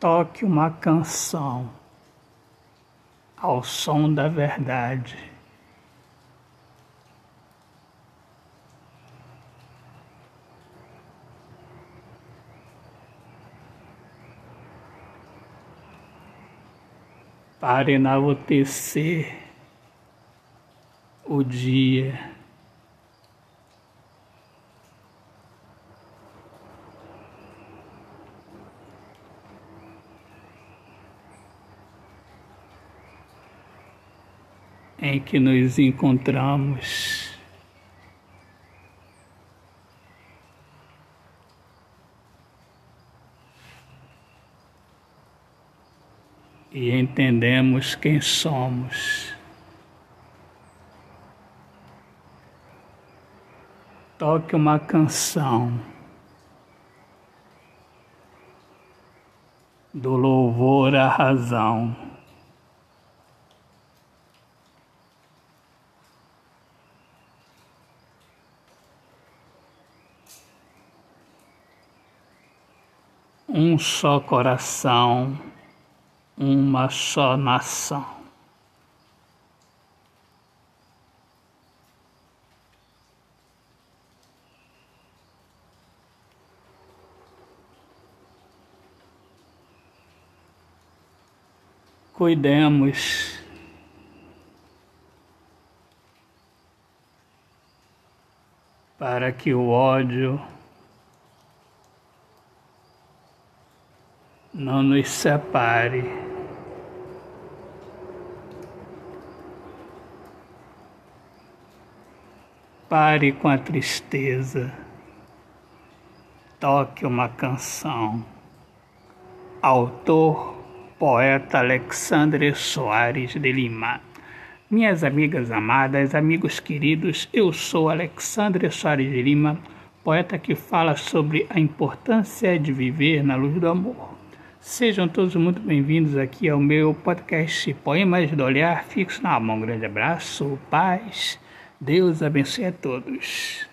Toque uma canção ao som da verdade. Para enaltecer o dia. Em que nos encontramos. E entendemos quem somos. Toque uma canção do louvor à razão. Um só coração, uma só nação. Cuidemos para que o ódio não nos separe. Pare com a tristeza, toque uma canção. Autor, poeta Alexandre Soares de Lima. Minhas amigas amadas, amigos queridos, eu sou Alexandre Soares de Lima, poeta que fala sobre a importância de viver na luz do amor. Sejam todos muito bem-vindos aqui ao meu podcast Poemas do Olhar Fixo na Mão. Um grande abraço, paz, Deus abençoe a todos.